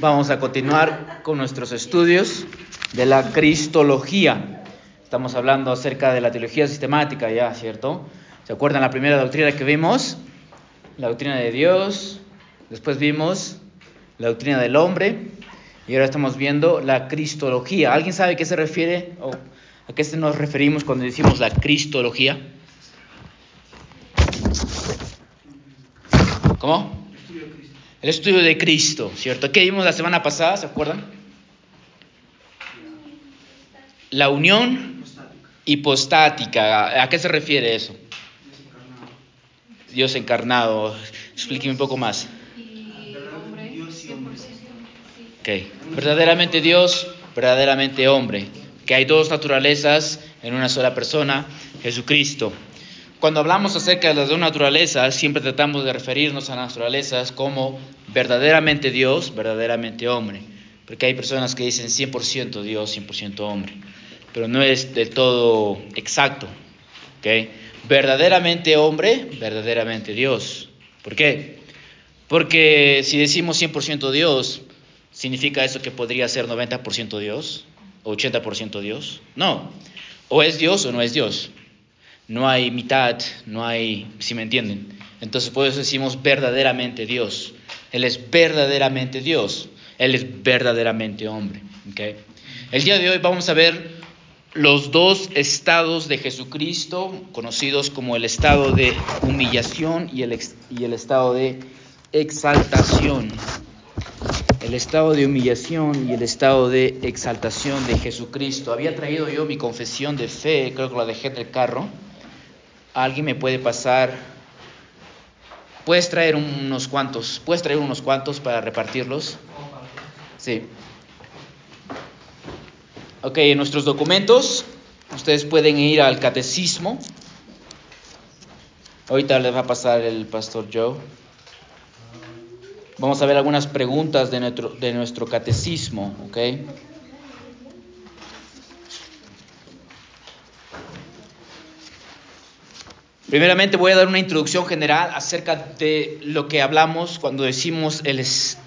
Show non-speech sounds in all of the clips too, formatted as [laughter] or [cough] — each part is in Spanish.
vamos a continuar con nuestros estudios de la Cristología. Estamos hablando acerca de la teología sistemática ya, ¿cierto? ¿Se acuerdan la primera doctrina que vimos? La doctrina de Dios. Después vimos la doctrina del hombre. Y ahora estamos viendo la Cristología. ¿Alguien sabe a qué se refiere o a qué nos referimos cuando decimos la Cristología? ¿Cómo? El estudio de Cristo, ¿cierto? ¿Qué vimos la semana pasada? ¿Se acuerdan? La unión hipostática. ¿A qué se refiere eso? Dios encarnado. Explíqueme un poco más. Ok. Verdaderamente Dios, verdaderamente hombre. Que hay dos naturalezas en una sola persona, Jesucristo. Cuando hablamos acerca de las dos naturalezas, siempre tratamos de referirnos a naturalezas como verdaderamente Dios, verdaderamente hombre. Porque hay personas que dicen 100% Dios, 100% hombre. Pero no es del todo exacto. ¿okay? Verdaderamente hombre, verdaderamente Dios. ¿Por qué? Porque si decimos 100% Dios, ¿significa eso que podría ser 90% Dios? ¿O 80% Dios? No. O es Dios o no es Dios no hay mitad, no hay, si me entienden. Entonces por eso decimos verdaderamente Dios. Él es verdaderamente Dios. Él es verdaderamente hombre. ¿okay? El día de hoy vamos a ver los dos estados de Jesucristo, conocidos como el estado de humillación y el, y el estado de exaltación. El estado de humillación y el estado de exaltación de Jesucristo. Había traído yo mi confesión de fe, creo que la dejé en el carro. ¿Alguien me puede pasar? ¿Puedes traer unos cuantos? ¿Puedes traer unos cuantos para repartirlos? Sí. Ok, en nuestros documentos ustedes pueden ir al catecismo. Ahorita les va a pasar el pastor Joe. Vamos a ver algunas preguntas de nuestro, de nuestro catecismo, ¿ok? Primeramente voy a dar una introducción general acerca de lo que hablamos cuando decimos el,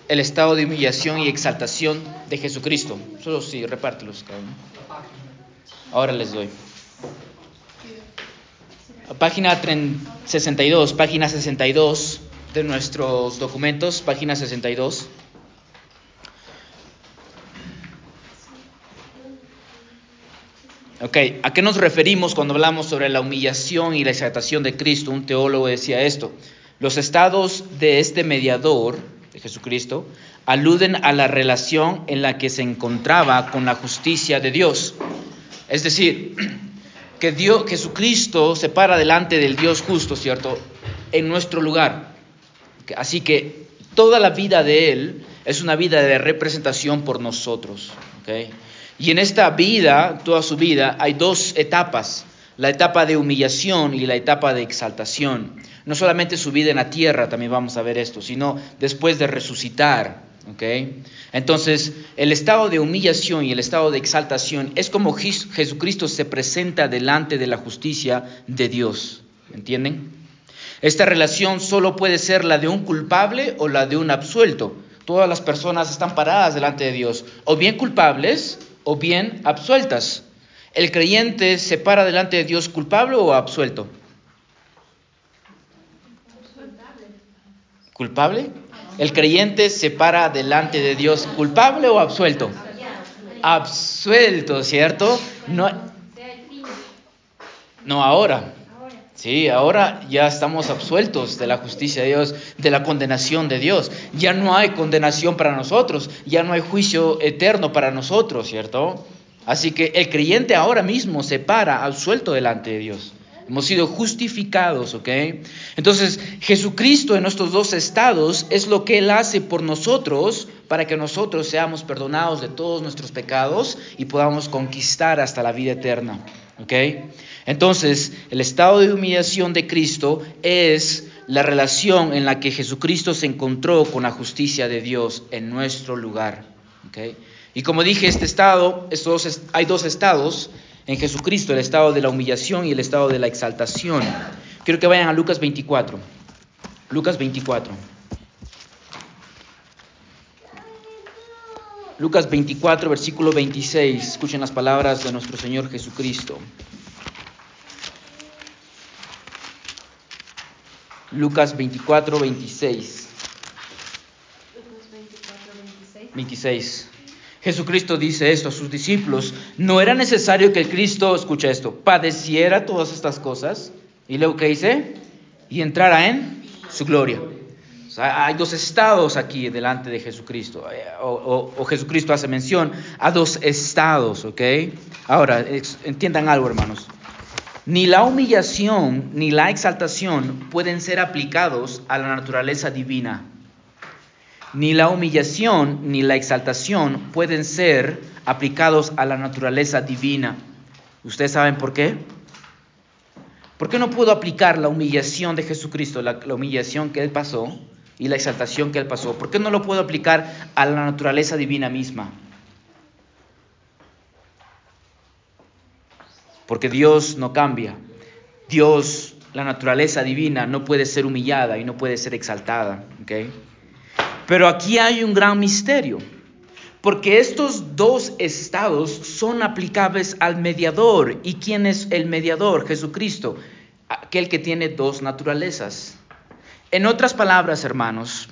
el estado de humillación y exaltación de Jesucristo. Solo sí, repártelos. Ahora les doy. Página 62, página 62 de nuestros documentos, página 62. Ok, ¿a qué nos referimos cuando hablamos sobre la humillación y la exaltación de Cristo? Un teólogo decía esto. Los estados de este mediador, de Jesucristo, aluden a la relación en la que se encontraba con la justicia de Dios. Es decir, [clears throat] que Dios, Jesucristo se para delante del Dios justo, ¿cierto? En nuestro lugar. Así que toda la vida de Él es una vida de representación por nosotros. ¿okay? Y en esta vida, toda su vida, hay dos etapas, la etapa de humillación y la etapa de exaltación. No solamente su vida en la tierra, también vamos a ver esto, sino después de resucitar. ¿okay? Entonces, el estado de humillación y el estado de exaltación es como Jesucristo se presenta delante de la justicia de Dios. ¿Entienden? Esta relación solo puede ser la de un culpable o la de un absuelto. Todas las personas están paradas delante de Dios, o bien culpables o bien absueltas. ¿El creyente se para delante de Dios culpable o absuelto? ¿Culpable? ¿El creyente se para delante de Dios culpable o absuelto? Absuelto, ¿cierto? No, no ahora. Sí, ahora ya estamos absueltos de la justicia de Dios, de la condenación de Dios. Ya no hay condenación para nosotros, ya no hay juicio eterno para nosotros, ¿cierto? Así que el creyente ahora mismo se para absuelto delante de Dios. Hemos sido justificados, ¿ok? Entonces, Jesucristo en estos dos estados es lo que Él hace por nosotros para que nosotros seamos perdonados de todos nuestros pecados y podamos conquistar hasta la vida eterna, ¿ok? Entonces, el estado de humillación de Cristo es la relación en la que Jesucristo se encontró con la justicia de Dios en nuestro lugar. Y como dije, este estado, hay dos estados en Jesucristo, el estado de la humillación y el estado de la exaltación. Quiero que vayan a Lucas 24. Lucas 24. Lucas 24, versículo 26. Escuchen las palabras de nuestro Señor Jesucristo. Lucas 24, 26. 26. Jesucristo dice esto a sus discípulos. No era necesario que el Cristo, escucha esto, padeciera todas estas cosas. Y luego que dice, y entrara en su gloria hay dos estados aquí delante de Jesucristo. Eh, o, Jesucristo hace mención a dos estados, ¿ok? Ahora, entiendan algo, hermanos. Ni la humillación ni la exaltación pueden ser aplicados a la naturaleza divina. Ni la humillación ni la exaltación pueden ser aplicados a la naturaleza divina. ¿Ustedes saben por qué? ¿Por qué no puedo aplicar la humillación de Jesucristo, la humillación que Él pasó, y la exaltación que él pasó? ¿Por qué no lo puedo aplicar a la naturaleza divina misma? Porque Dios no cambia. Dios, la naturaleza divina, no puede ser humillada y no puede ser exaltada. Pero aquí hay un gran misterio. Porque estos dos estados son aplicables al mediador. ¿Y quién es el mediador? Jesucristo, aquel que tiene dos naturalezas. En otras palabras, hermanos,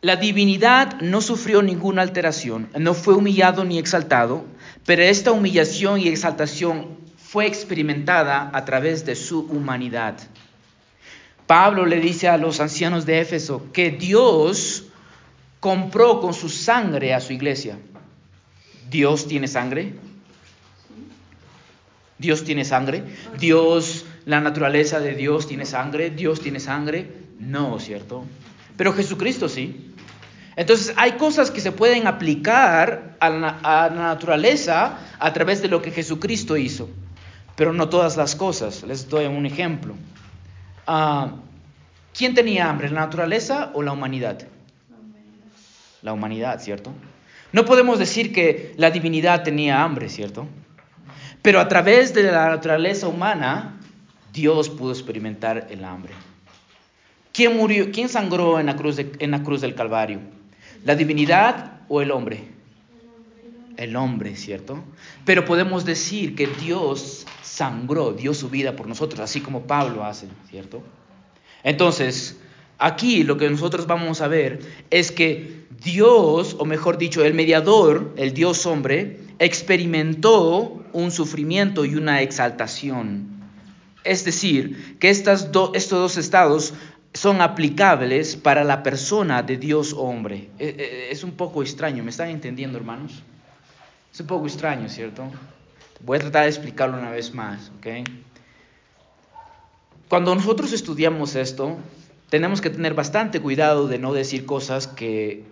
la divinidad no sufrió ninguna alteración, no fue humillado ni exaltado, pero esta humillación y exaltación fue experimentada a través de su humanidad. Pablo le dice a los ancianos de Éfeso que Dios compró con su sangre a su iglesia. ¿Dios tiene sangre? ¿Dios tiene sangre? ¿Dios la naturaleza de Dios tiene sangre, Dios tiene sangre. No, ¿cierto? Pero Jesucristo sí. Entonces hay cosas que se pueden aplicar a la, naturaleza a través de lo que Jesucristo hizo, pero no todas las cosas. Les doy un ejemplo. Ah, ¿Quién tenía hambre, la naturaleza o la humanidad? La humanidad, ¿cierto? No podemos decir que la divinidad tenía hambre, ¿cierto? Pero a través de la naturaleza humana, Dios pudo experimentar el hambre. ¿Quién murió? ¿Quién sangró en la cruz, en la cruz del Calvario? ¿La divinidad o el hombre? El hombre, ¿cierto? Pero podemos decir que Dios sangró, dio su vida por nosotros, así como Pablo hace, ¿cierto? Entonces, aquí lo que nosotros vamos a ver es que Dios, o mejor dicho, el mediador, el Dios hombre, experimentó un sufrimiento y una exaltación. Es decir, que estas estos dos estados son aplicables para la persona de Dios hombre. E, e, es un poco extraño, ¿me están entendiendo, hermanos? Es un poco extraño, ¿cierto? Voy a tratar de explicarlo una vez más, ¿ok? Cuando nosotros estudiamos esto, tenemos que tener bastante cuidado de no decir cosas que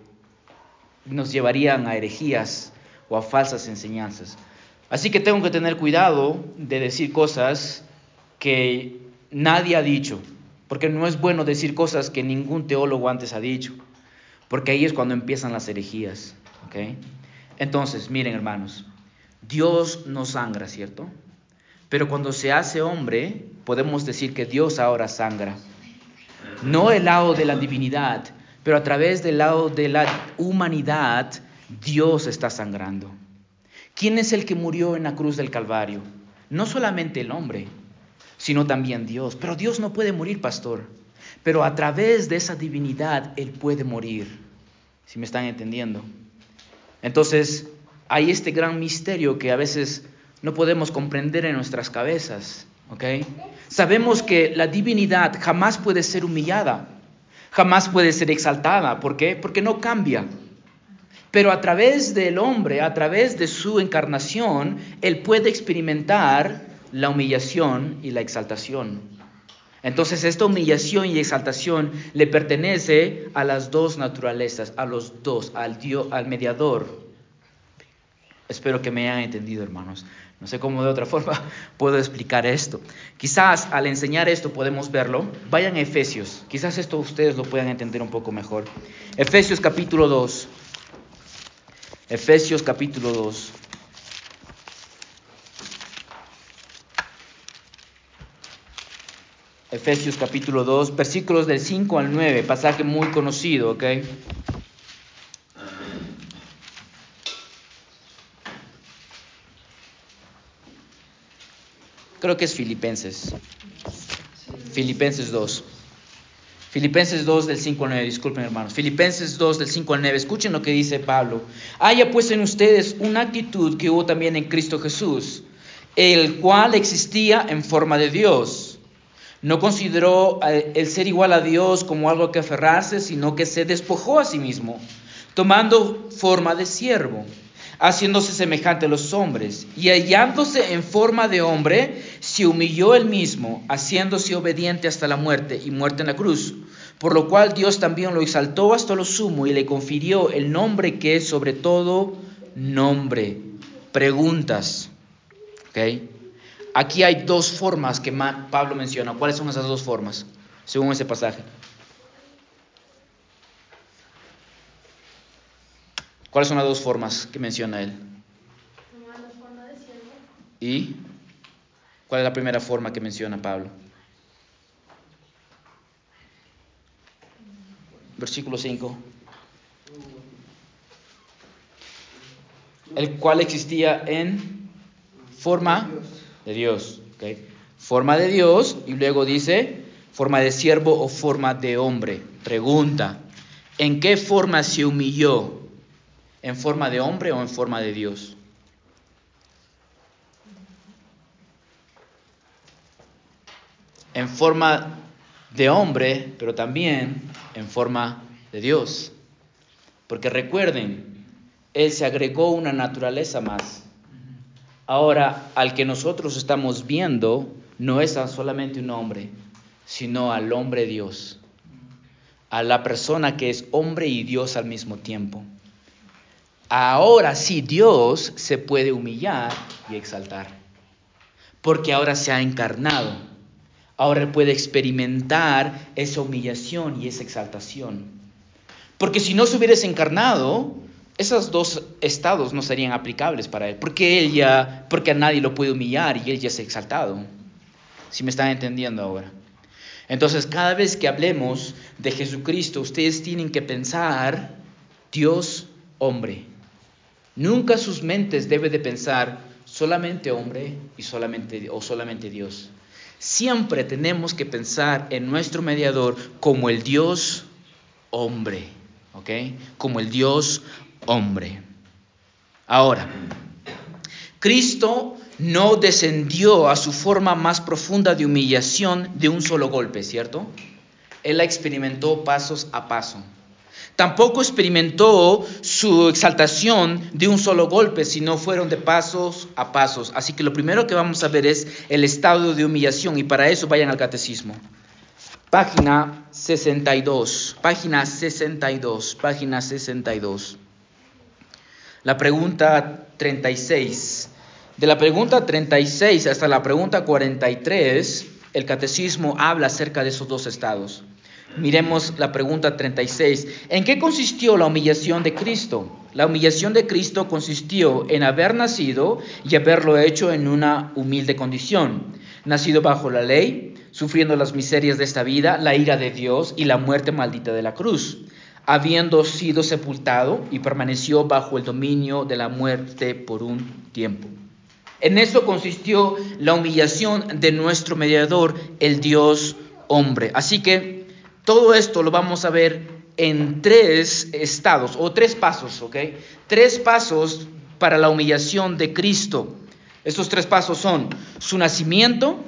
nos llevarían a herejías o a falsas enseñanzas. Así que tengo que tener cuidado de decir cosas que nadie ha dicho, porque no es bueno decir cosas que ningún teólogo antes ha dicho, porque ahí es cuando empiezan las herejías. Entonces, miren hermanos, Dios no sangra, ¿cierto? Pero cuando se hace hombre, podemos decir que Dios ahora sangra. No el lado de la divinidad, pero a través del lado de la humanidad, Dios está sangrando. ¿Quién es el que murió en la cruz del Calvario? No solamente el hombre, sino también Dios. Pero Dios no puede morir, pastor. Pero a través de esa divinidad Él puede morir. Si me están entendiendo. Entonces, hay este gran misterio que a veces no podemos comprender en nuestras cabezas. ¿ok? Sabemos que la divinidad jamás puede ser humillada, jamás puede ser exaltada. ¿Por qué? Porque no cambia. Pero a través del hombre, a través de su encarnación, Él puede experimentar la humillación y la exaltación. Entonces esta humillación y exaltación le pertenece a las dos naturalezas, a los dos, al Dios, al mediador. Espero que me hayan entendido, hermanos. No sé cómo de otra [laughs] forma puedo explicar esto. Quizás al enseñar esto podemos verlo. Vayan a Efesios. Quizás esto ustedes lo puedan entender un poco mejor. Efesios capítulo 2. Efesios capítulo 2. Efesios capítulo 2, versículos del 5 al 9, pasaje muy conocido, ¿ok? Creo que es Filipenses. Filipenses 2. Filipenses 2 del 5 al 9, disculpen hermanos. Filipenses 2 del 5 al 9, escuchen lo que dice Pablo. Haya pues en ustedes una actitud que hubo también en Cristo Jesús, el cual existía en forma de Dios no consideró eh, el ser igual a Dios como algo que aferrarse, sino que se despojó a sí mismo, tomando forma de siervo haciéndose semejante a los hombres, y hallándose en forma de hombre, se humilló él mismo, haciéndose obediente hasta la muerte y muerte en la cruz. Por lo cual Dios también lo exaltó hasta lo sumo y le confirió el nombre que es sobre todo nombre. Preguntas. ¿Okay? Aquí hay dos formas que Pablo menciona. ¿Cuáles son esas dos formas? Según ese pasaje. ¿Cuáles son las dos formas que menciona él? ¿Y cuál es la primera forma que menciona Pablo? Versículo 5. El cual existía en forma de Dios. Forma de Dios y luego dice forma de siervo o forma de hombre. Pregunta, ¿en qué forma se humilló? en forma de hombre o en forma de Dios? En forma de hombre, pero también en forma de Dios. Porque recuerden, Él se agregó una naturaleza más. Ahora, al que nosotros estamos viendo, no es solamente un hombre, sino al hombre Dios, a la persona que es hombre y Dios al mismo tiempo. Ahora sí Dios se puede humillar y exaltar, porque ahora se ha encarnado. Ahora puede experimentar esa humillación y esa exaltación. Porque si no se hubiese encarnado, esos dos estados no serían aplicables para él, porque él ya, porque a nadie lo puede humillar y él ya ha exaltado. Si me están entendiendo ahora. Entonces, cada vez que hablemos de Jesucristo, ustedes tienen que pensar Dios hombre. Nunca sus mentes debe de pensar solamente hombre y solamente o solamente Dios. Siempre tenemos que pensar en nuestro mediador como el Dios hombre, ¿ok? Como el Dios hombre. Ahora, Cristo no descendió a su forma más profunda de humillación de un solo golpe, ¿cierto? Él la experimentó pasos a paso. Tampoco experimentó su exaltación de un solo golpe, sino fueron de pasos a pasos. Así que lo primero que vamos a ver es el estado de humillación y para eso vayan al catecismo. Página 62, página 62, página 62. La pregunta 36. De la pregunta 36 hasta la pregunta 43, el catecismo habla acerca de esos dos estados. Miremos la pregunta 36. ¿En qué consistió la humillación de Cristo? La humillación de Cristo consistió en haber nacido y haberlo hecho en una humilde condición. Nacido bajo la ley, sufriendo las miserias de esta vida, la ira de Dios y la muerte maldita de la cruz. Habiendo sido sepultado y permaneció bajo el dominio de la muerte por un tiempo. En eso consistió la humillación de nuestro mediador, el Dios hombre. Así que todo esto lo vamos a ver en tres estados o tres pasos, ¿ok? Tres pasos para la humillación de Cristo. Estos tres pasos son su nacimiento,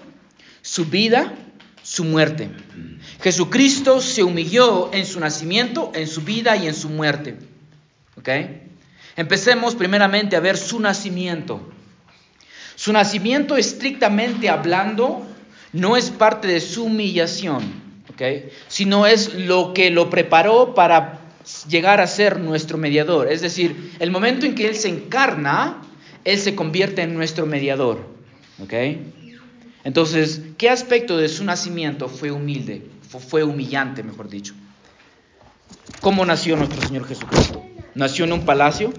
su vida, su muerte. Jesucristo se humilló en su nacimiento, en su vida y en su muerte. ¿Ok? Empecemos primeramente a ver su nacimiento. Su nacimiento, estrictamente hablando, no es parte de su humillación sino es lo que lo preparó para llegar a ser nuestro mediador. Es decir, el momento en que Él se encarna, Él se convierte en nuestro mediador. Entonces, ¿qué aspecto de su nacimiento fue humilde? Fue humillante, mejor dicho. ¿Cómo nació nuestro Señor Jesucristo? Nació en un palacio,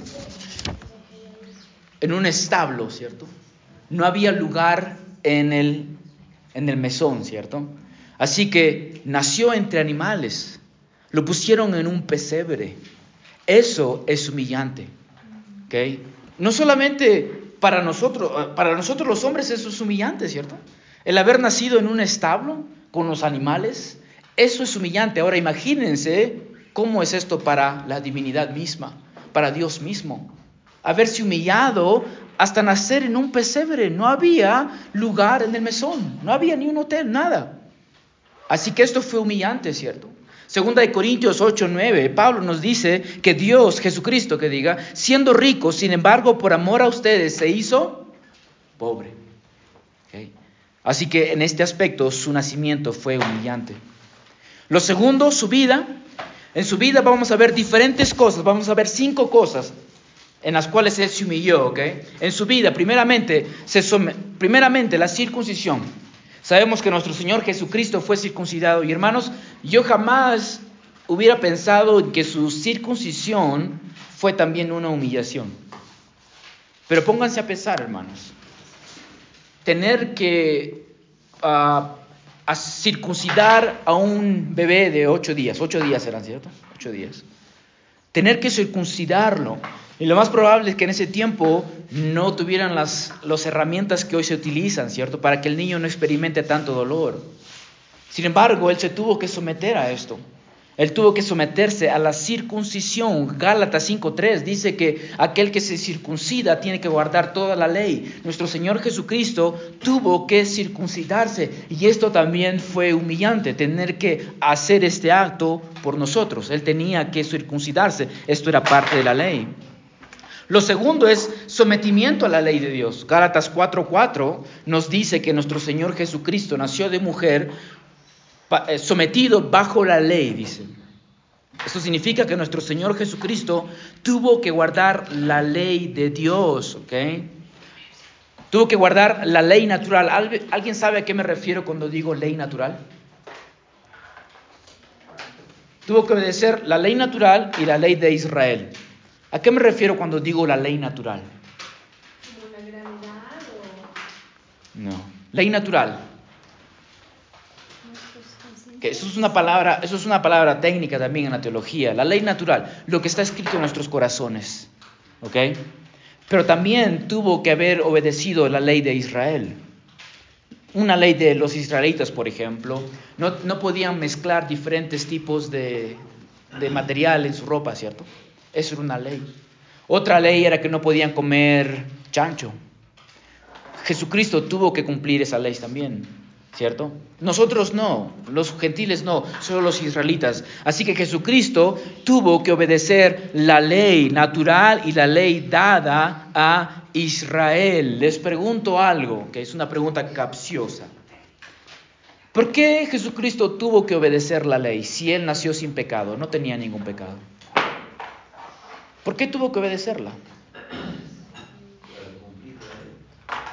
en un establo, ¿cierto? No había lugar en el, en el mesón, ¿cierto? Así que nació entre animales, lo pusieron en un pesebre. Eso es humillante. ¿okay? No solamente para nosotros, para nosotros los hombres eso es humillante, ¿cierto? El haber nacido en un establo con los animales, eso es humillante. Ahora imagínense cómo es esto para la divinidad misma, para Dios mismo. Haberse humillado hasta nacer en un pesebre. No había lugar en el mesón, no había ni un hotel, nada. Así que esto fue humillante, ¿cierto? Segunda de Corintios 8, 9, Pablo nos dice que Dios, Jesucristo, que diga, siendo rico, sin embargo, por amor a ustedes, se hizo pobre. Así que en este aspecto su nacimiento fue humillante. Lo segundo, su vida. En su vida vamos a ver diferentes cosas, vamos a ver cinco cosas en las cuales él se humilló, ¿ok? En su vida, primeramente, la circuncisión. Sabemos que nuestro Señor Jesucristo fue circuncidado y hermanos, yo jamás hubiera pensado que su circuncisión fue también una humillación. Pero pónganse a pensar, hermanos, tener que ah, circuncidar a un bebé de ocho días, ocho días eran, ¿cierto? Ocho días. Tener que circuncidarlo y lo más probable es que en ese tiempo no tuvieran las, las herramientas que hoy se utilizan, ¿cierto? Para que el niño no experimente tanto dolor. Sin embargo, él se tuvo que someter a esto. Él tuvo que someterse a la circuncisión. Gálatas 5.3 dice que aquel que se circuncida tiene que guardar toda la ley. Nuestro Señor Jesucristo tuvo que circuncidarse y esto también fue humillante, tener que hacer este acto por nosotros. Él tenía que circuncidarse. Esto era parte de la ley. Lo segundo es sometimiento a la ley de Dios. Gálatas 4:4 nos dice que nuestro Señor Jesucristo nació de mujer sometido bajo la ley, dice. Eso significa que nuestro Señor Jesucristo tuvo que guardar la ley de Dios, ¿ok? Tuvo que guardar la ley natural. ¿Alguien sabe a qué me refiero cuando digo ley natural? Tuvo que obedecer la ley natural y la ley de Israel. ¿A qué me refiero cuando digo la ley natural? ¿Como la gravedad o...? No, ley natural. Eso es una palabra, eso es una palabra técnica también en la teología. La ley natural, lo que está escrito en nuestros corazones, ¿ok? Pero también tuvo que haber obedecido la ley de Israel. Una ley de los israelitas, por ejemplo, no, no podían mezclar diferentes tipos de, de material en su ropa, ¿cierto? Eso era una ley. Otra ley era que no podían comer chancho. Jesucristo tuvo que cumplir esa ley también, ¿cierto? Nosotros no, los gentiles no, solo los israelitas. Así que Jesucristo tuvo que obedecer la ley natural y la ley dada a Israel. Les pregunto algo, que es una pregunta capciosa. ¿Por qué Jesucristo tuvo que obedecer la ley si él nació sin pecado? No tenía ningún pecado. ¿Por qué tuvo que obedecerla?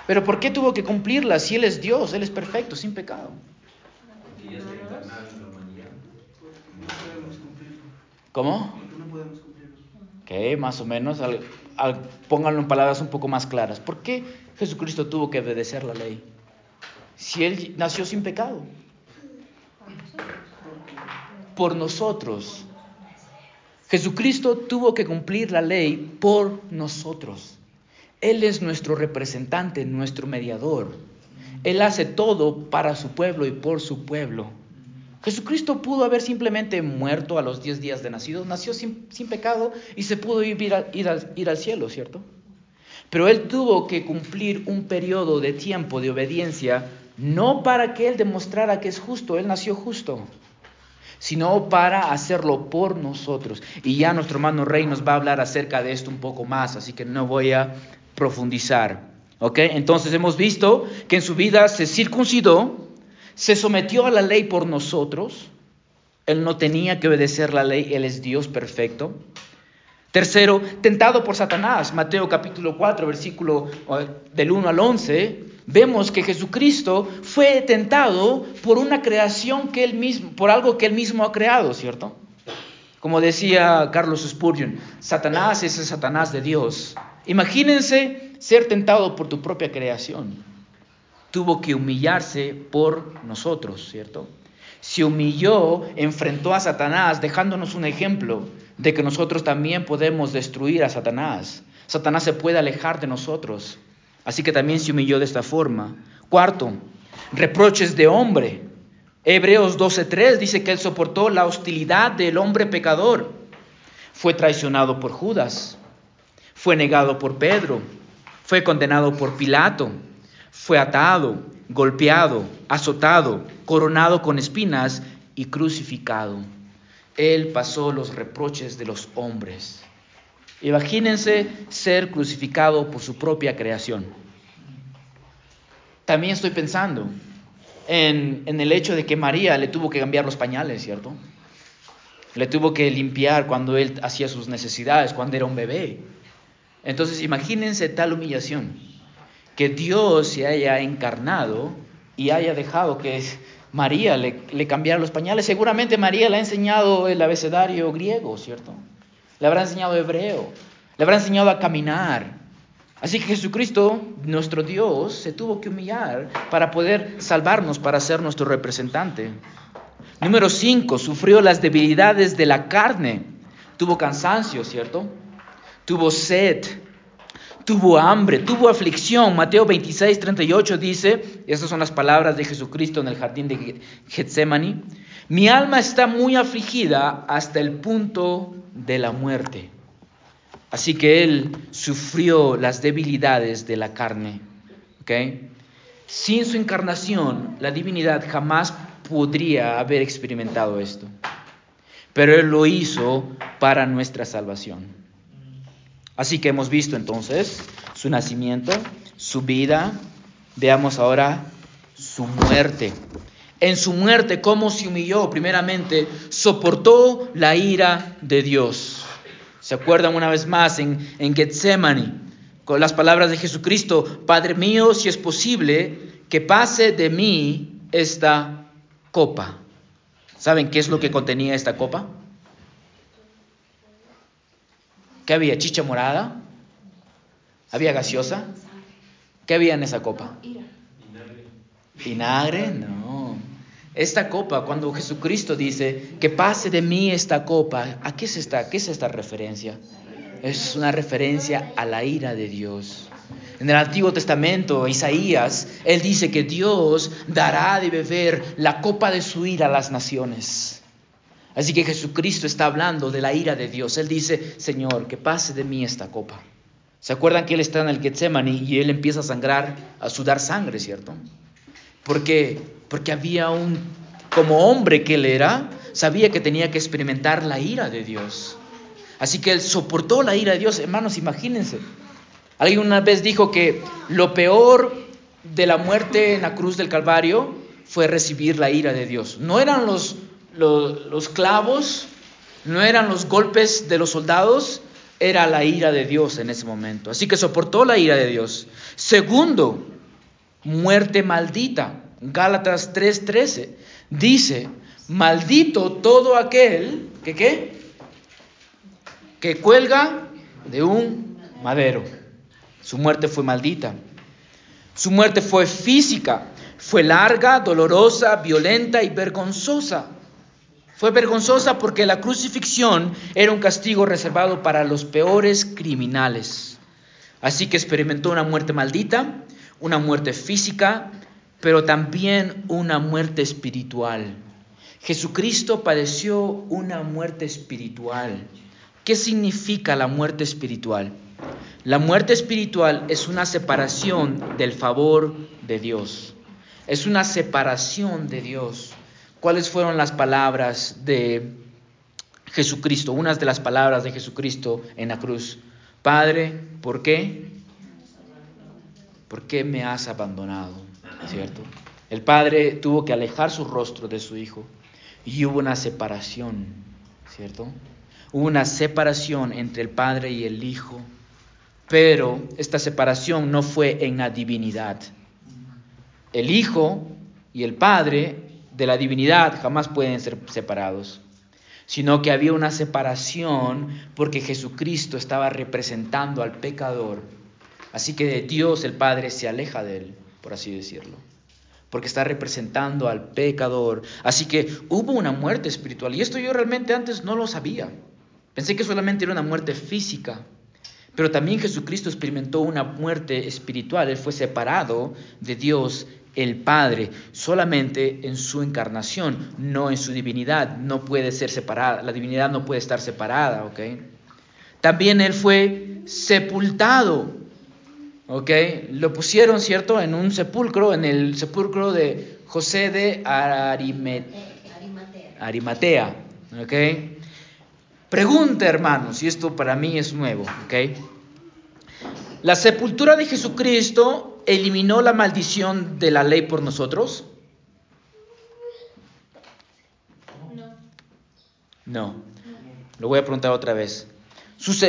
Pero ¿por qué tuvo que cumplirla si Él es Dios, Él es perfecto, sin pecado? ¿Cómo? Ok, más o menos. pónganlo en palabras un poco más claras. ¿Por qué Jesucristo tuvo que obedecer la ley? Si Él nació sin pecado. Por nosotros. Jesucristo tuvo que cumplir la ley por nosotros. Él es nuestro representante, nuestro mediador. Él hace todo para su pueblo y por su pueblo. Jesucristo pudo haber simplemente muerto a los 10 días de nacido, nació sin, pecado y se pudo ir, ir al cielo, ¿cierto? Pero él tuvo que cumplir un periodo de tiempo de obediencia, no para que él demostrara que es justo, él nació justo, sino para hacerlo por nosotros. Y ya nuestro hermano Rey nos va a hablar acerca de esto un poco más, así que no voy a profundizar. ¿Ok? Entonces hemos visto que en su vida se circuncidó, se sometió a la ley por nosotros. Él no tenía que obedecer la ley, Él es Dios perfecto. Tercero, tentado por Satanás. Mateo capítulo 4, versículo del 1 al 11 vemos que Jesucristo fue tentado por una creación que él mismo, por algo que él mismo ha creado, ¿cierto? Como decía Carlos Spurgeon, Satanás es el Satanás de Dios. Imagínense ser tentado por tu propia creación. Tuvo que humillarse por nosotros, ¿cierto? Se humilló, enfrentó a Satanás, dejándonos un ejemplo de que nosotros también podemos destruir a Satanás. Satanás se puede alejar de nosotros. Así que también se humilló de esta forma. Cuarto, reproches de hombre. Hebreos 12:3 dice que él soportó la hostilidad del hombre pecador. Fue traicionado por Judas, fue negado por Pedro, fue condenado por Pilato, fue atado, golpeado, azotado, coronado con espinas y crucificado. Él pasó los reproches de los hombres. Imagínense ser crucificado por su propia creación. También estoy pensando en, el hecho de que María le tuvo que cambiar los pañales, ¿cierto? Le tuvo que limpiar cuando él hacía sus necesidades, cuando era un bebé. Entonces imagínense tal humillación, que Dios se haya encarnado y haya dejado que María le, cambiara los pañales. Seguramente María le ha enseñado el abecedario griego, ¿cierto? Le habrá enseñado hebreo, le habrá enseñado a caminar. Así que Jesucristo, nuestro Dios, se tuvo que humillar para poder salvarnos, para ser nuestro representante. Número 5, sufrió las debilidades de la carne. Tuvo cansancio, ¿cierto? Tuvo sed, tuvo hambre, tuvo aflicción. Mateo 26, 38 dice, estas son las palabras de Jesucristo en el jardín de Getsemaní, mi alma está muy afligida hasta el punto de la muerte. Así que él sufrió las debilidades de la carne. Sin su encarnación, la divinidad jamás podría haber experimentado esto. Pero él lo hizo para nuestra salvación. Así que hemos visto entonces su nacimiento, su vida. Veamos ahora su muerte. En su muerte, ¿cómo se humilló? Primeramente, soportó la ira de Dios. ¿Se acuerdan una vez más en, en? Con las palabras de Jesucristo, Padre mío, si es posible, que pase de mí esta copa. ¿Saben qué es lo que contenía esta copa? ¿Qué había? ¿Chicha morada? ¿Había gaseosa? ¿Qué había en esa copa? ¿Vinagre? No. Esta copa, cuando Jesucristo dice que pase de mí esta copa, ¿a qué es esta, qué es esta referencia? Es una referencia a la ira de Dios. En el Antiguo Testamento, Isaías, él dice que Dios dará de beber la copa de su ira a las naciones. Así que Jesucristo está hablando de la ira de Dios. Él dice, Señor, que pase de mí esta copa. ¿Se acuerdan que él está en el Getsemaní y él empieza a sangrar, a sudar sangre, ¿cierto? Porque, porque había un, como hombre que él era, sabía que tenía que experimentar la ira de Dios. Así que él soportó la ira de Dios. Hermanos, imagínense. Alguien una vez dijo que lo peor de la muerte en la cruz del Calvario fue recibir la ira de Dios. No eran los, los, clavos, no eran los golpes de los soldados, era la ira de Dios en ese momento. Así que soportó la ira de Dios. Segundo, muerte maldita. Gálatas 3:13 dice, maldito todo aquel que? Que cuelga de un madero. Su muerte fue maldita. Su muerte fue física, fue larga, dolorosa, violenta y vergonzosa. Fue vergonzosa porque la crucifixión era un castigo reservado para los peores criminales. Así que experimentó una muerte maldita, una muerte física, pero también una muerte espiritual. Jesucristo padeció una muerte espiritual. ¿Qué significa la muerte espiritual? La muerte espiritual es una separación del favor de Dios. Es una separación de Dios. ¿Cuáles fueron las palabras de Jesucristo? Unas de las palabras de Jesucristo en la cruz. Padre, ¿por qué? ¿por qué me has abandonado? ¿Cierto? El padre tuvo que alejar su rostro de su hijo y hubo una separación, ¿cierto? Hubo una separación entre el padre y el hijo, pero esta separación no fue en la divinidad. El hijo y el padre de la divinidad jamás pueden ser separados, sino que había una separación porque Jesucristo estaba representando al pecador Así que Dios el Padre se aleja de él, por así decirlo, porque está representando al pecador. Así que hubo una muerte espiritual y esto yo realmente antes no lo sabía. Pensé que solamente era una muerte física, Pero también Jesucristo experimentó una muerte espiritual. Él fue separado de Dios el Padre solamente en su encarnación, no en su divinidad. No puede ser separada. La divinidad no puede estar separada, ¿ok? También Él fue sepultado, ¿ok? Lo pusieron, ¿cierto? En un sepulcro, en el sepulcro de José de Arimatea, ¿ok? Pregunta, hermanos, y esto para mí es nuevo, ¿ok? ¿La sepultura de Jesucristo eliminó la maldición de la ley por nosotros? No. No. Lo voy a preguntar otra vez.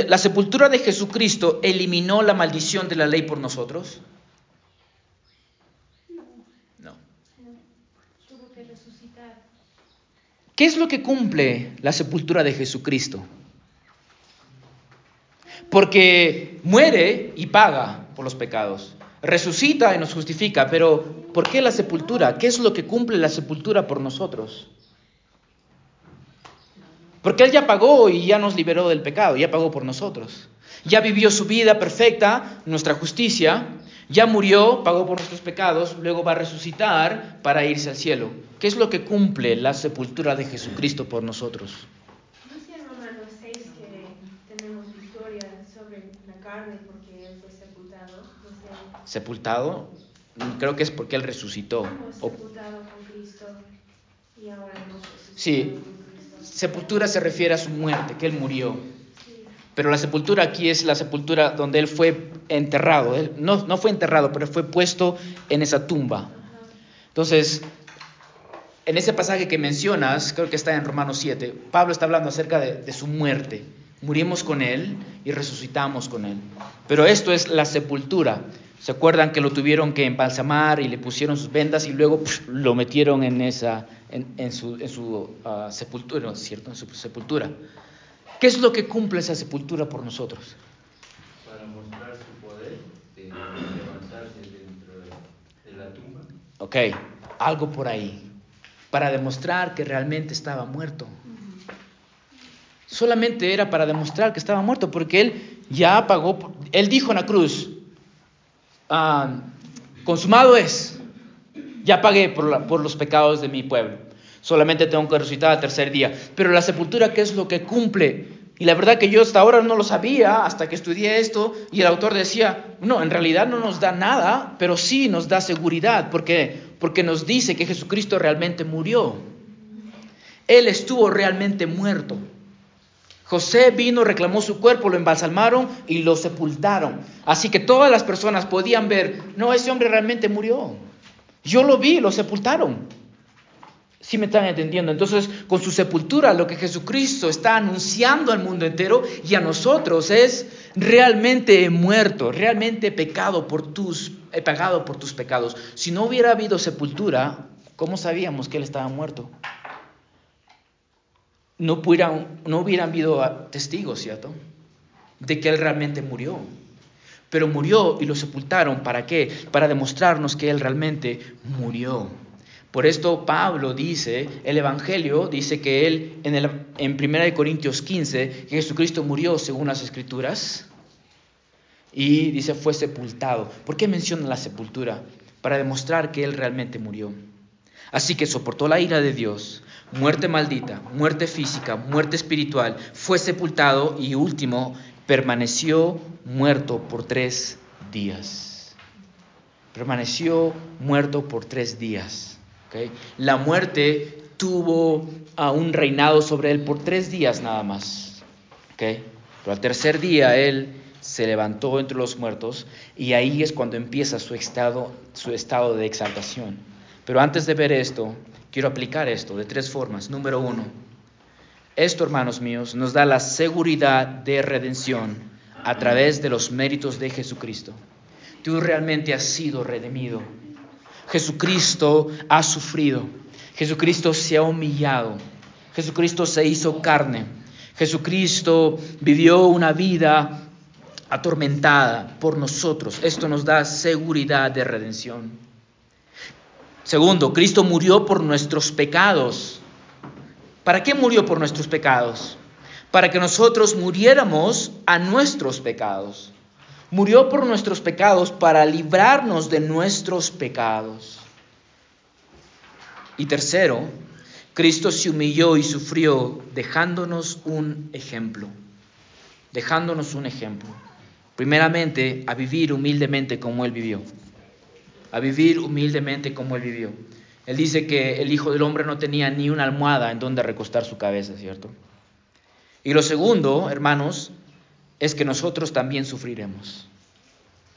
¿La sepultura de Jesucristo eliminó la maldición de la ley por nosotros? No. Tuvo que resucitar. ¿Qué es lo que cumple la sepultura de Jesucristo? Porque muere y paga por los pecados. Resucita y nos justifica. Pero ¿por qué la sepultura? ¿Qué es lo que cumple la sepultura por nosotros? Porque Él ya pagó y ya nos liberó del pecado, ya pagó por nosotros. Ya vivió su vida perfecta, nuestra justicia, ya murió, pagó por nuestros pecados, luego va a resucitar para irse al cielo. ¿Qué es lo que cumple la sepultura de Jesucristo por nosotros? Romanos 6 que tenemos victoria sobre la carne sepultado. ¿Sepultado? Creo que es porque Él resucitó. sepultado con Cristo y ahora. Sí, sepultura se refiere a su muerte, que Él murió. Pero la sepultura aquí es la sepultura donde él fue enterrado. Él no, no fue enterrado, pero fue puesto en esa tumba. Entonces, en ese pasaje que mencionas, creo que está en Romanos 7, Pablo está hablando acerca de, de, su muerte. Murimos con él y resucitamos con él. Pero esto es la sepultura. ¿Se acuerdan que lo tuvieron que embalsamar y le pusieron sus vendas y luego lo metieron en, esa, en, en su, en su uh, sepultura, ¿cierto? En su sepultura. ¿Qué es lo que cumple esa sepultura por nosotros? Para mostrar su poder de levantarse dentro de, de la tumba. Ok, algo por ahí. Para demostrar que realmente estaba muerto. Solamente era para demostrar que estaba muerto, porque él ya pagó, él dijo en la cruz, ah, consumado es, ya pagué por, por los pecados de mi pueblo solamente tengo que resucitar al tercer día. Pero la sepultura, ¿qué es lo que cumple? Y la verdad que yo hasta ahora no lo sabía, hasta que estudié esto, y el autor decía, no, en realidad no nos da nada, pero sí nos da seguridad, porque, porque nos dice que Jesucristo realmente murió. Él estuvo realmente muerto. José vino, reclamó su cuerpo, lo embalsamaron y lo sepultaron. Así que todas las personas podían ver, no, ese hombre realmente murió. Yo lo vi, lo sepultaron. ¿Sí me están entendiendo? Entonces, con su sepultura, lo que Jesucristo está anunciando al mundo entero y a nosotros es realmente muerto, realmente pecado por tus, he pagado por tus pecados. Si no hubiera habido sepultura, ¿cómo sabíamos que él estaba muerto? No, hubieran, no hubieran habido testigos, ¿cierto? De que él realmente murió. Pero murió y lo sepultaron. ¿Para qué? Para demostrarnos que él realmente murió. Por esto Pablo dice, el Evangelio dice que él en, el, en 1 Corintios 15, que Jesucristo murió según las Escrituras y dice fue sepultado. ¿Por qué menciona la sepultura? Para demostrar que él realmente murió. Así que soportó la ira de Dios, muerte maldita, muerte física, muerte espiritual, fue sepultado y último, permaneció muerto por tres días. Permaneció muerto por tres días. La muerte tuvo a un reinado sobre él por tres días nada más. Pero al tercer día él se levantó entre los muertos y ahí es cuando empieza su estado, su estado de exaltación. Pero antes de ver esto, quiero aplicar esto de tres formas. Número uno, esto, hermanos míos, nos da la seguridad de redención a través de los méritos de Jesucristo. Tú realmente has sido redimido Jesucristo ha sufrido, Jesucristo se ha humillado, Jesucristo se hizo carne, Jesucristo vivió una vida atormentada por nosotros. Esto nos da seguridad de redención. Segundo, Cristo murió por nuestros pecados. ¿Para qué murió por nuestros pecados? para que nosotros muriéramos a nuestros pecados. Murió por nuestros pecados para librarnos de nuestros pecados. Y tercero, Cristo se humilló y sufrió dejándonos un ejemplo. Dejándonos un ejemplo. Primeramente, a vivir humildemente como Él vivió. A vivir humildemente como Él vivió. Él dice que el Hijo del Hombre no tenía ni una almohada en donde recostar su cabeza, ¿cierto? Y lo segundo, hermanos, es que nosotros también sufriremos.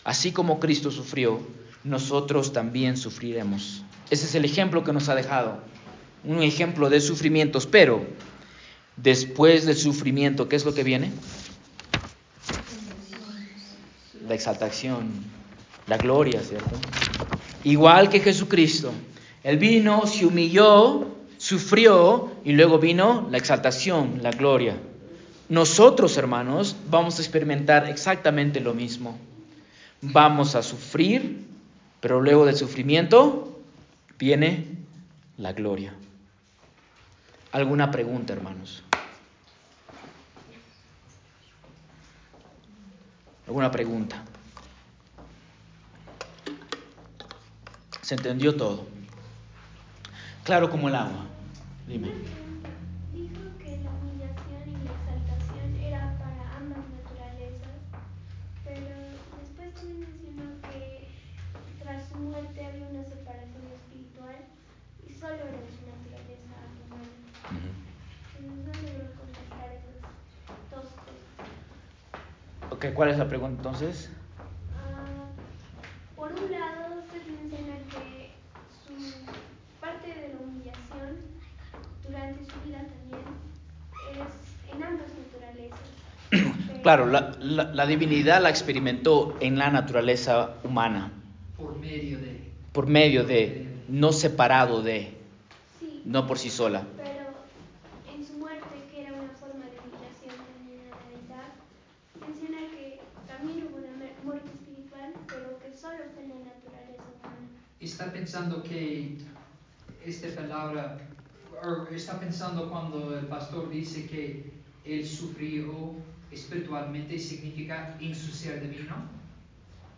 Así como Cristo sufrió, nosotros también sufriremos. Ese es el ejemplo que nos ha dejado. Un ejemplo de sufrimientos, pero después del sufrimiento, ¿qué es lo que viene? La exaltación, la gloria, ¿cierto? Igual que Jesucristo. Él vino, se humilló, sufrió y luego vino la exaltación, la gloria. Nosotros, hermanos, vamos a experimentar exactamente lo mismo. Vamos a sufrir, pero luego del sufrimiento viene la gloria. ¿Alguna pregunta, hermanos? ¿Alguna pregunta? ¿Se entendió todo? Claro como el agua. Dime. Dijo que la humillación y la exaltación era para ambas naturalezas, pero después también mencionó que tras su muerte había una separación espiritual y solo era su naturaleza humana. Entonces no logró contestar esas dos cosas. Ok, ¿cuál es la pregunta entonces? Ah, por un lado, usted menciona que su parte de la humillación durante su vida también es en ambas naturalezas. Pero- Claro, la, la- la divinidad la experimentó en la naturaleza humana, por medio de... por medio de, no separado de, Sí, no por sí sola. pero en su muerte, que era una forma de humillación también a la deidad, menciona que también hubo una mer- muerte espiritual, pero que solo fue en la naturaleza humana. Está pensando que esta palabra, o está pensando cuando el pastor dice que él sufrió espiritualmente significa en su ser divino,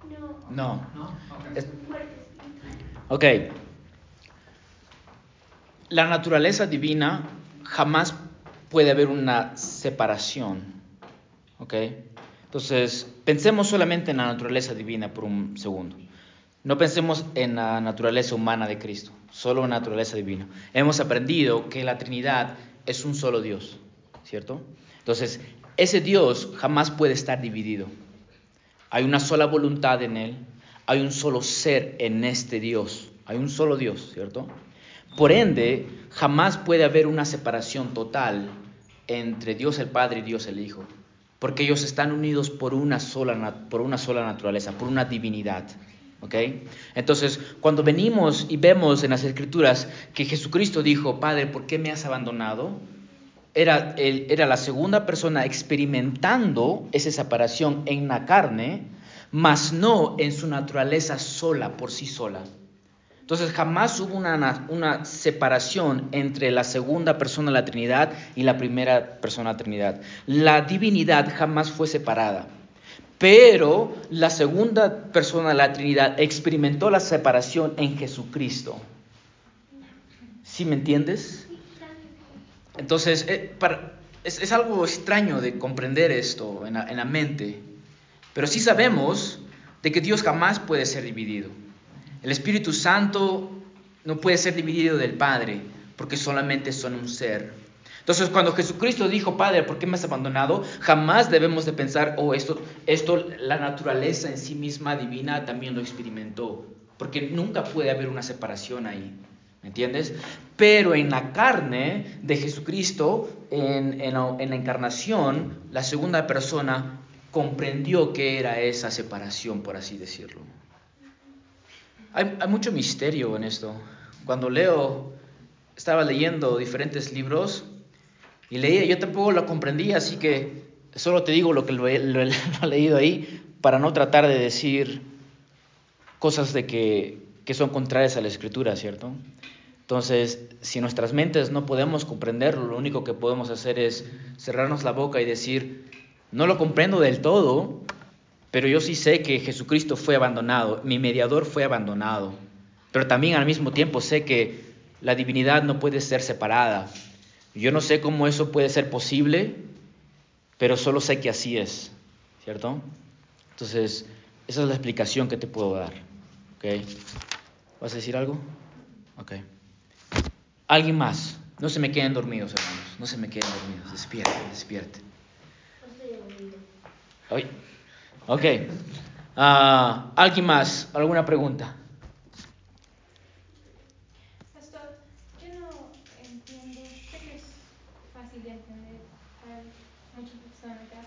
No, No. ¿no? Ok. en Es- su muerte espiritual. Ok. La naturaleza divina jamás puede haber una separación. ¿Ok? Entonces, pensemos solamente en la naturaleza divina por un segundo. No pensemos en la naturaleza humana de Cristo, solo en la naturaleza divina. Hemos aprendido que la Trinidad es un solo Dios, ¿cierto? Entonces, ese Dios jamás puede estar dividido. Hay una sola voluntad en Él, hay un solo ser en este Dios, hay un solo Dios, ¿cierto? Por ende, jamás puede haber una separación total entre Dios el Padre y Dios el Hijo, porque ellos están unidos por una sola, por una sola naturaleza, por una divinidad. ¿ok? Entonces, cuando venimos y vemos en las Escrituras que Jesucristo dijo, Padre, ¿por qué me has abandonado? Era, era la segunda persona experimentando esa separación en la carne, mas no en su naturaleza sola, por sí sola. Entonces jamás hubo una, na- una separación entre la segunda persona de la Trinidad y la primera persona de la Trinidad. La divinidad jamás fue separada. Pero la segunda persona de la Trinidad experimentó la separación en Jesucristo. ¿Sí me entiendes? Entonces, eh, es, algo extraño de comprender esto en la, en la mente, pero sí sabemos de que Dios jamás puede ser dividido. El Espíritu Santo no puede ser dividido del Padre, porque solamente son un ser. Entonces, cuando Jesucristo dijo, Padre, ¿por qué me has abandonado? Jamás debemos de pensar, oh, esto, esto, la naturaleza en sí misma divina también lo experimentó, porque nunca puede haber una separación ahí. ¿Me entiendes? Pero en la carne de Jesucristo, en, la, en la encarnación, la segunda persona comprendió que era esa separación, por así decirlo. Hay, mucho misterio en esto. Cuando leo, estaba leyendo diferentes libros y leía, yo tampoco lo comprendía, así que solo te digo lo que lo [laughs] lo he- leído ahí para no tratar de decir cosas de que son contrarias a la escritura, ¿cierto? Entonces, si nuestras mentes no podemos comprenderlo, lo único que podemos hacer es cerrarnos la boca y decir, no lo comprendo del todo, pero yo sí sé que Jesucristo fue abandonado, mi mediador fue abandonado, pero también al mismo tiempo sé que la divinidad no puede ser separada. Yo no sé cómo eso puede ser posible, pero solo sé que así es, ¿cierto? Entonces, esa es la explicación que te puedo dar. ¿ok? ¿Vas a decir algo? Ok. ¿Alguien más? No se me queden dormidos, hermanos. No se me queden dormidos. Despierten, despierten. Oye. Ok. Ah, ¿Alguien más? ¿Alguna pregunta? Pastor, yo no entiendo, sé que es fácil de entender para muchas personas acá,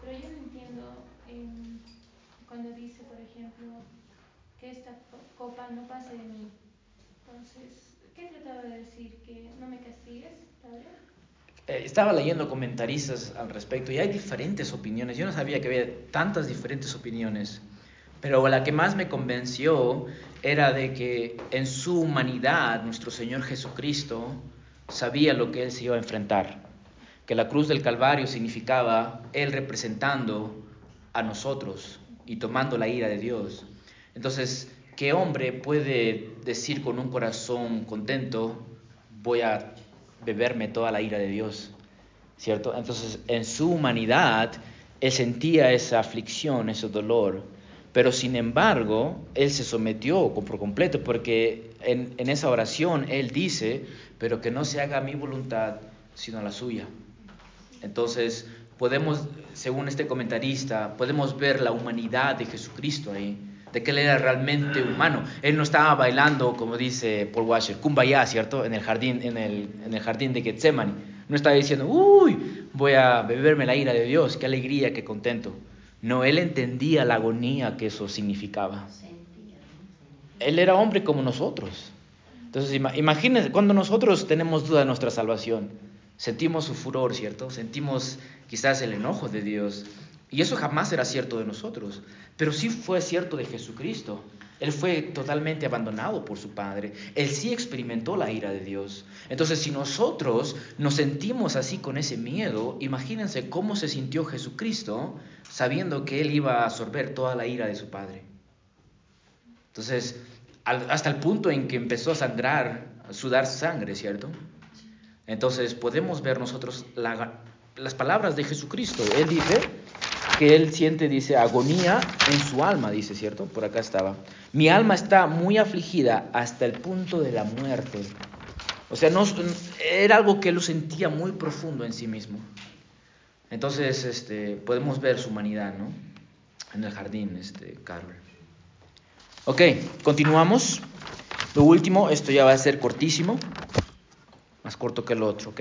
pero yo no entiendo cuando dice, por ejemplo, que esta co- copa no pase de mí. Entonces, ¿qué trataba de decir? ¿Que no me castigues, Padre? Eh, estaba leyendo comentaristas al respecto y hay diferentes opiniones. Yo no sabía que había tantas diferentes opiniones, pero la que más me convenció era de que en su humanidad nuestro Señor Jesucristo sabía lo que Él se iba a enfrentar, que la cruz del Calvario significaba Él representando a nosotros y tomando la ira de Dios. Entonces, ¿qué hombre puede decir con un corazón contento, voy a beberme toda la ira de Dios? ¿Cierto? Entonces, en su humanidad, Él sentía esa aflicción, ese dolor, pero sin embargo, Él se sometió por completo, porque en, esa oración Él dice, pero que no se haga mi voluntad, sino la suya. Entonces, podemos, según este comentarista, podemos ver la humanidad de Jesucristo ahí, de que Él era realmente humano. Él no estaba bailando, como dice Paul Washer, kumbaya, ¿cierto? En el jardín, en el, en el jardín de Getsemaní. No estaba diciendo, uy, voy a beberme la ira de Dios, qué alegría, qué contento. No, Él entendía la agonía que eso significaba. Él era hombre como nosotros. Entonces, ima- imagínense, cuando nosotros tenemos duda de nuestra salvación, sentimos su furor, ¿cierto? Sentimos quizás el enojo de Dios. Y eso jamás será cierto de nosotros. Pero sí fue cierto de Jesucristo. Él fue totalmente abandonado por su Padre. Él sí experimentó la ira de Dios. Entonces, si nosotros nos sentimos así con ese miedo, imagínense cómo se sintió Jesucristo sabiendo que Él iba a absorber toda la ira de su Padre. Entonces, hasta el punto en que empezó a sangrar, a sudar sangre, ¿cierto? Entonces podemos ver nosotros la- las palabras de Jesucristo. Él dice que él siente, dice, agonía en su alma, dice, ¿cierto? Por acá estaba. Mi alma está muy afligida hasta el punto de la muerte. O sea, no, era algo que él lo sentía muy profundo en sí mismo. Entonces, este, podemos ver su humanidad, ¿no? En el jardín, este, Carol. Ok, continuamos. Lo último, esto ya va a ser cortísimo, más corto que el otro, ¿ok?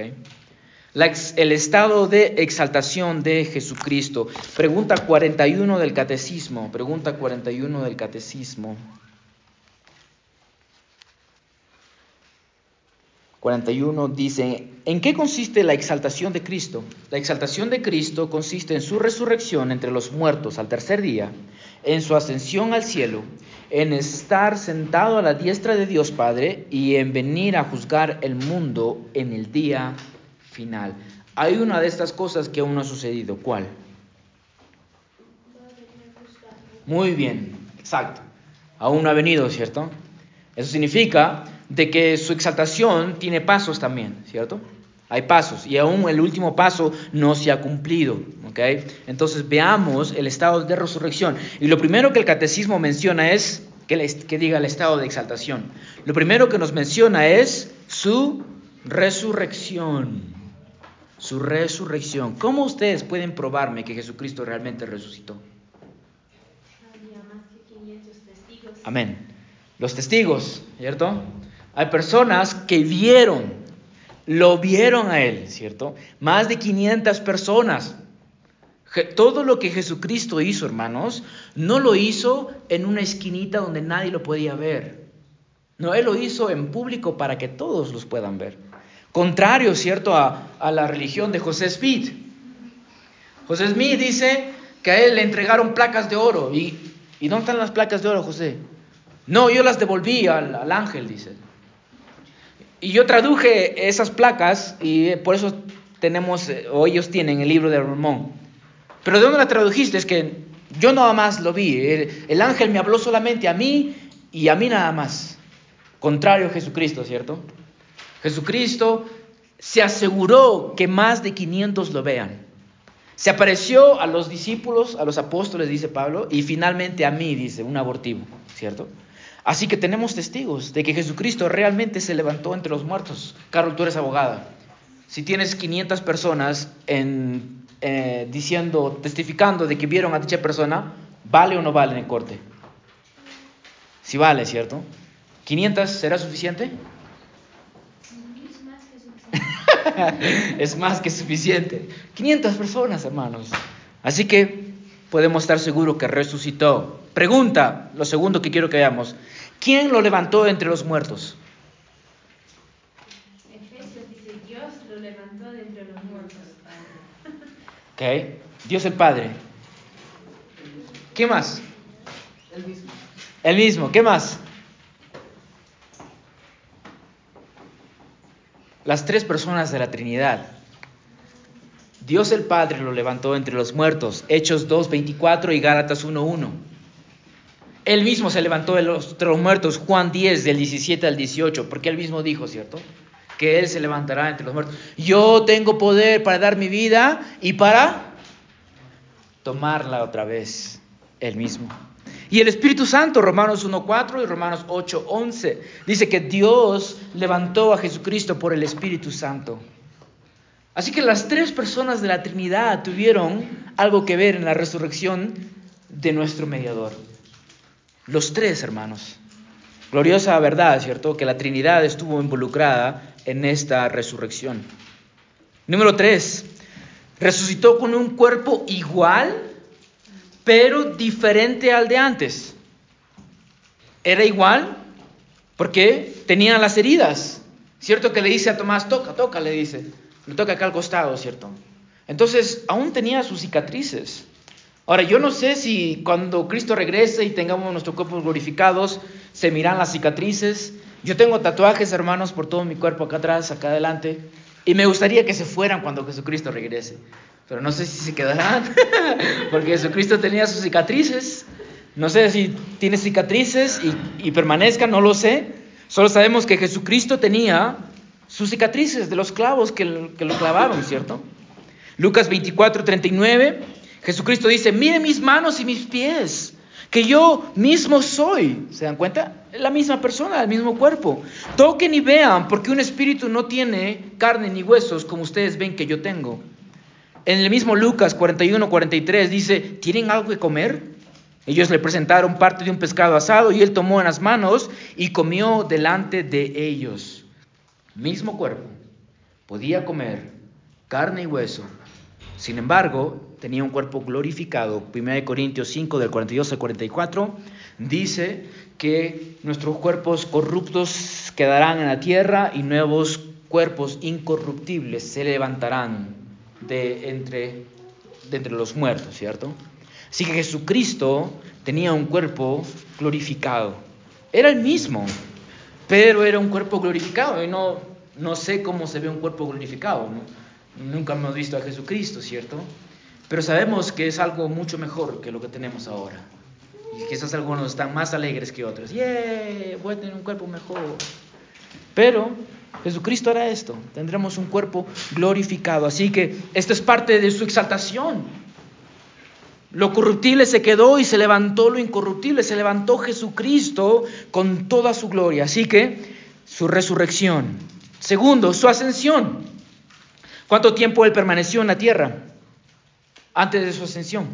El estado de exaltación de Jesucristo. Pregunta 41 del catecismo. Pregunta 41 del catecismo. 41 dice, ¿en qué consiste la exaltación de Cristo? La exaltación de Cristo consiste en su resurrección entre los muertos al tercer día, en su ascensión al cielo, en estar sentado a la diestra de Dios Padre y en venir a juzgar el mundo en el día final. Hay una de estas cosas que aún no ha sucedido. ¿Cuál? Muy bien, exacto. Aún no ha venido, ¿cierto? Eso significa de que su exaltación tiene pasos también, ¿cierto? Hay pasos y aún el último paso no se ha cumplido, ¿ok? Entonces veamos el estado de resurrección. Y lo primero que el catecismo menciona es, que, diga el estado de exaltación. Lo primero que nos menciona es su resurrección. Su resurrección. ¿Cómo ustedes pueden probarme que Jesucristo realmente resucitó? Había más que 500 testigos. Amén. Los testigos, ¿cierto? Hay personas que vieron, lo vieron a Él, ¿cierto? Más de 500 personas. Todo lo que Jesucristo hizo, hermanos, no lo hizo en una esquinita donde nadie lo podía ver. No, Él lo hizo en público para que todos los puedan ver. Contrario, ¿cierto?, a, la religión de José Smith. José Smith dice que a él le entregaron placas de oro. ¿Y, ¿y dónde están las placas de oro, José? No, yo las devolví al, al ángel, dice. Y yo traduje esas placas y eh, por eso tenemos, eh, o ellos tienen el libro de Mormón. Pero ¿de dónde la tradujiste? Es que yo nada más lo vi. El, el ángel me habló solamente a mí y a mí nada más. Contrario a Jesucristo, ¿cierto? Jesucristo se aseguró que más de 500 lo vean. Se apareció a los discípulos, a los apóstoles, dice Pablo, y finalmente a mí, dice, un abortivo, ¿cierto? Así que tenemos testigos de que Jesucristo realmente se levantó entre los muertos. Carlos, tú eres abogada. Si tienes 500 personas en, eh, diciendo, testificando de que vieron a dicha persona, ¿vale o no vale en corte? Si vale, ¿cierto? ¿500 será suficiente? Es más que suficiente. [laughs] es más que suficiente. 500 personas, hermanos. Así que podemos estar seguros que resucitó. Pregunta, lo segundo que quiero que veamos. ¿Quién lo levantó entre los muertos? Efesios dice, Dios lo levantó de entre los muertos. ¿Ok? Dios el Padre. ¿Qué más? El mismo. El mismo. ¿Qué más? Las tres personas de la Trinidad. Dios el Padre lo levantó entre los muertos. Hechos 2.24 y Gálatas 1.1. Él mismo se levantó de los, los muertos. Juan 10 del 17 al 18. Porque él mismo dijo, ¿cierto? Que él se levantará entre los muertos. Yo tengo poder para dar mi vida y para tomarla otra vez. Él mismo. Y el Espíritu Santo, Romanos 1.4 y Romanos 8.11, dice que Dios levantó a Jesucristo por el Espíritu Santo. Así que las tres personas de la Trinidad tuvieron algo que ver en la resurrección de nuestro mediador. Los tres hermanos. Gloriosa verdad, ¿cierto? Que la Trinidad estuvo involucrada en esta resurrección. Número tres, resucitó con un cuerpo igual pero diferente al de antes. Era igual porque tenían las heridas. ¿Cierto que le dice a Tomás, toca, toca, le dice. Le toca acá al costado, ¿cierto? Entonces, aún tenía sus cicatrices. Ahora, yo no sé si cuando Cristo regrese y tengamos nuestros cuerpos glorificados, se miran las cicatrices. Yo tengo tatuajes, hermanos, por todo mi cuerpo, acá atrás, acá adelante. Y me gustaría que se fueran cuando Jesucristo regrese. Pero no sé si se quedarán, [laughs] porque Jesucristo tenía sus cicatrices. No sé si tiene cicatrices y, y, permanezcan, no lo sé. Solo sabemos que Jesucristo tenía sus cicatrices de los clavos que, que lo clavaron, ¿cierto? Lucas 24, 39, Jesucristo dice, mire mis manos y mis pies, que yo mismo soy. ¿Se dan cuenta? La misma persona, el mismo cuerpo. Toquen y vean, porque un espíritu no tiene carne ni huesos como ustedes ven que yo tengo. En el mismo Lucas 41, 43 dice, ¿tienen algo que comer? Ellos le presentaron parte de un pescado asado y él tomó en las manos y comió delante de ellos. Mismo cuerpo, podía comer carne y hueso. Sin embargo, tenía un cuerpo glorificado. 1 Corintios 5 del 42 al 44 dice que nuestros cuerpos corruptos quedarán en la tierra y nuevos cuerpos incorruptibles se levantarán de entre, entre los muertos, ¿cierto? Así que Jesucristo tenía un cuerpo glorificado. Era el mismo, pero era un cuerpo glorificado. Y no, no sé cómo se ve un cuerpo glorificado. Nunca hemos visto a Jesucristo, ¿cierto? Pero sabemos que es algo mucho mejor que lo que tenemos ahora. Y quizás algunos están más alegres que otros. ¡Yeah! Voy a tener un cuerpo mejor. Pero Jesucristo hará esto. Tendremos un cuerpo glorificado. Así que esto es parte de su exaltación. Lo corruptible se quedó y se levantó lo incorruptible. Se levantó Jesucristo con toda su gloria. Así que su resurrección. Segundo, su ascensión. ¿Cuánto tiempo él permaneció en la tierra antes de su ascensión?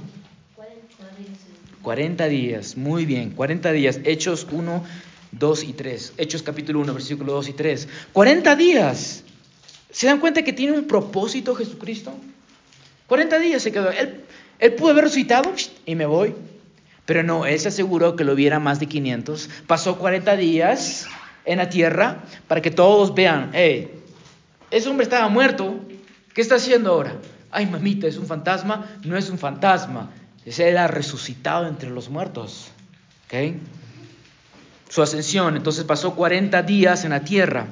40 días, muy bien, 40 días. Hechos 1, 2 y 3. Hechos capítulo 1, versículo 2 y 3. 40 días. ¿Se dan cuenta que tiene un propósito Jesucristo? 40 días se quedó. Él, él pudo haber resucitado y me voy. Pero no, él se aseguró que lo viera más de 500. Pasó 40 días en la tierra para que todos vean, hey, ese hombre estaba muerto. ¿Qué está haciendo ahora? Ay, mamita, ¿es un fantasma? No es un fantasma. Él ha resucitado entre los muertos. ¿Ok? Su ascensión. Entonces pasó 40 días en la tierra.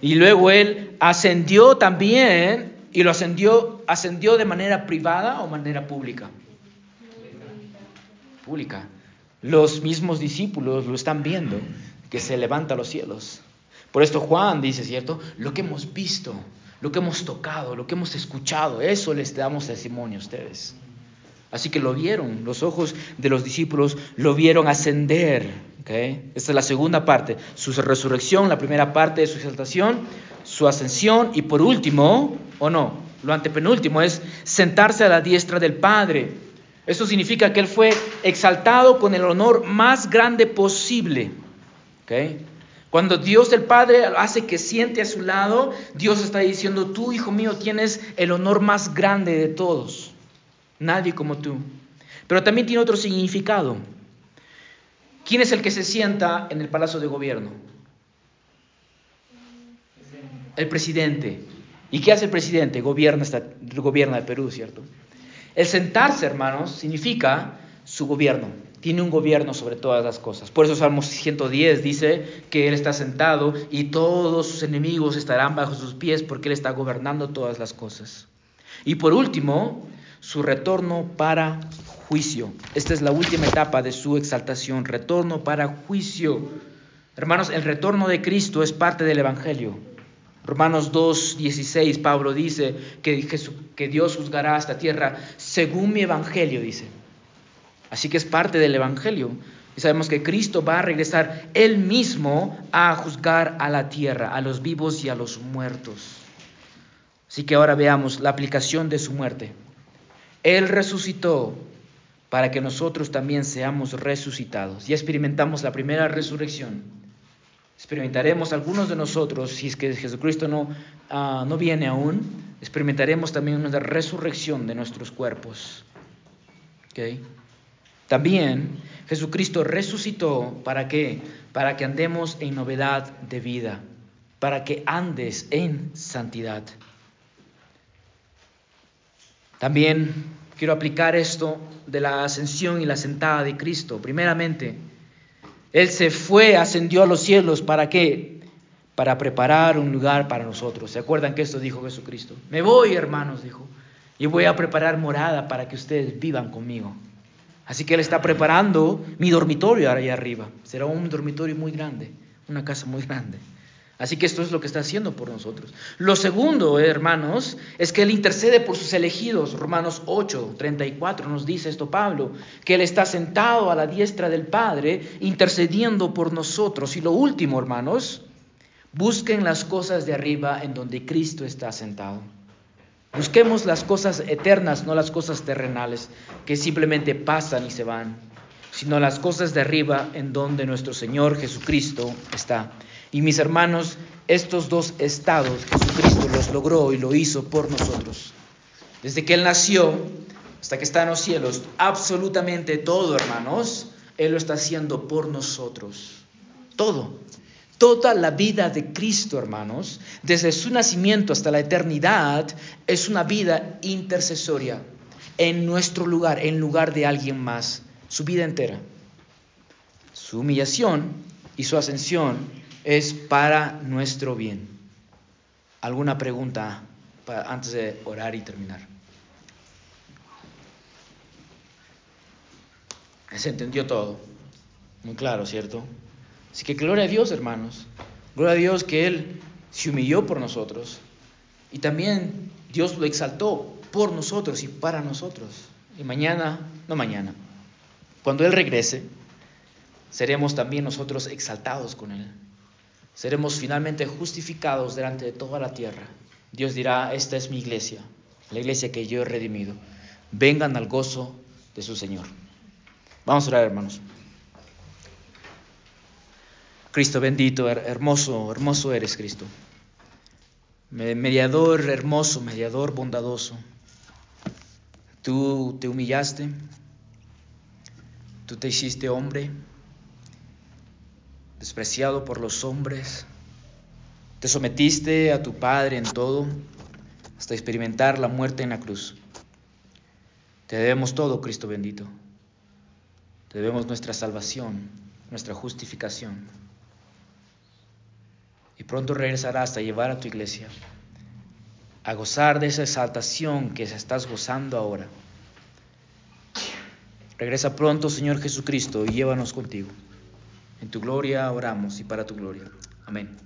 Y luego él ascendió también, y lo ascendió, ascendió de manera privada o manera pública. Pública. Los mismos discípulos lo están viendo, que se levanta a los cielos. Por esto Juan dice, ¿cierto? Lo que hemos visto, lo que hemos tocado, lo que hemos escuchado, eso les damos testimonio a ustedes. Así que lo vieron, los ojos de los discípulos lo vieron ascender. Esta es la segunda parte, su resurrección, la primera parte de su exaltación, su ascensión y por último, o no, lo antepenúltimo es sentarse a la diestra del Padre. Eso significa que Él fue exaltado con el honor más grande posible. Cuando Dios el Padre hace que siente a su lado, Dios está diciendo, tú, hijo mío, tienes el honor más grande de todos. Nadie como tú. Pero también tiene otro significado. ¿Quién es el que se sienta en el Palacio de Gobierno? El presidente. ¿Y qué hace el presidente? Gobierna, el Perú, ¿cierto? El sentarse, hermanos, significa su gobierno. Tiene un gobierno sobre todas las cosas. Por eso Salmos 110 dice que Él está sentado y todos sus enemigos estarán bajo sus pies porque Él está gobernando todas las cosas. Y por último, su retorno para juicio. Esta es la última etapa de su exaltación, retorno para juicio. Hermanos, el retorno de Cristo es parte del Evangelio. Romanos 2.16, Pablo dice que, Dios juzgará esta tierra según mi Evangelio, dice. Así que es parte del Evangelio. Y sabemos que Cristo va a regresar él mismo a juzgar a la tierra, a los vivos y a los muertos. Así que ahora veamos la aplicación de su muerte. Él resucitó para que nosotros también seamos resucitados. Ya experimentamos la primera resurrección. Experimentaremos algunos de nosotros, si es que Jesucristo no, uh, no viene aún, experimentaremos también una resurrección de nuestros cuerpos. ¿Okay? También Jesucristo resucitó para qué? Para que andemos en novedad de vida, para que andes en santidad. También quiero aplicar esto de la ascensión y la sentada de Cristo. Primeramente, Él se fue, ascendió a los cielos, ¿para qué? Para preparar un lugar para nosotros. ¿Se acuerdan que esto dijo Jesucristo? Me voy, hermanos, dijo, y voy a preparar morada para que ustedes vivan conmigo. Así que Él está preparando mi dormitorio allá arriba. Será un dormitorio muy grande, una casa muy grande. Así que esto es lo que está haciendo por nosotros. Lo segundo, hermanos, es que Él intercede por sus elegidos. Romanos 8, 34 nos dice esto Pablo, que Él está sentado a la diestra del Padre, intercediendo por nosotros. Y lo último, hermanos, busquen las cosas de arriba en donde Cristo está sentado. Busquemos las cosas eternas, no las cosas terrenales, que simplemente pasan y se van, sino las cosas de arriba en donde nuestro Señor Jesucristo está. Y mis hermanos, estos dos estados Jesucristo los logró y lo hizo por nosotros. Desde que Él nació hasta que está en los cielos, absolutamente todo, hermanos, Él lo está haciendo por nosotros. Todo. Toda la vida de Cristo, hermanos, desde su nacimiento hasta la eternidad, es una vida intercesoria en nuestro lugar, en lugar de alguien más, su vida entera. Su humillación y su ascensión es para nuestro bien. ¿Alguna pregunta antes de orar y terminar? Se entendió todo. Muy claro, ¿cierto? Así que gloria a Dios, hermanos. Gloria a Dios que Él se humilló por nosotros. Y también Dios lo exaltó por nosotros y para nosotros. Y mañana, no mañana, cuando Él regrese, seremos también nosotros exaltados con Él. Seremos finalmente justificados delante de toda la tierra. Dios dirá, esta es mi iglesia, la iglesia que yo he redimido. Vengan al gozo de su Señor. Vamos a orar, hermanos. Cristo bendito, hermoso, hermoso eres Cristo. Mediador hermoso, mediador bondadoso. Tú te humillaste, tú te hiciste hombre, despreciado por los hombres. Te sometiste a tu Padre en todo hasta experimentar la muerte en la cruz. Te debemos todo, Cristo bendito. Te debemos nuestra salvación, nuestra justificación. Y pronto regresarás a llevar a tu iglesia a gozar de esa exaltación que estás gozando ahora. Regresa pronto, Señor Jesucristo, y llévanos contigo. En tu gloria oramos y para tu gloria. Amén.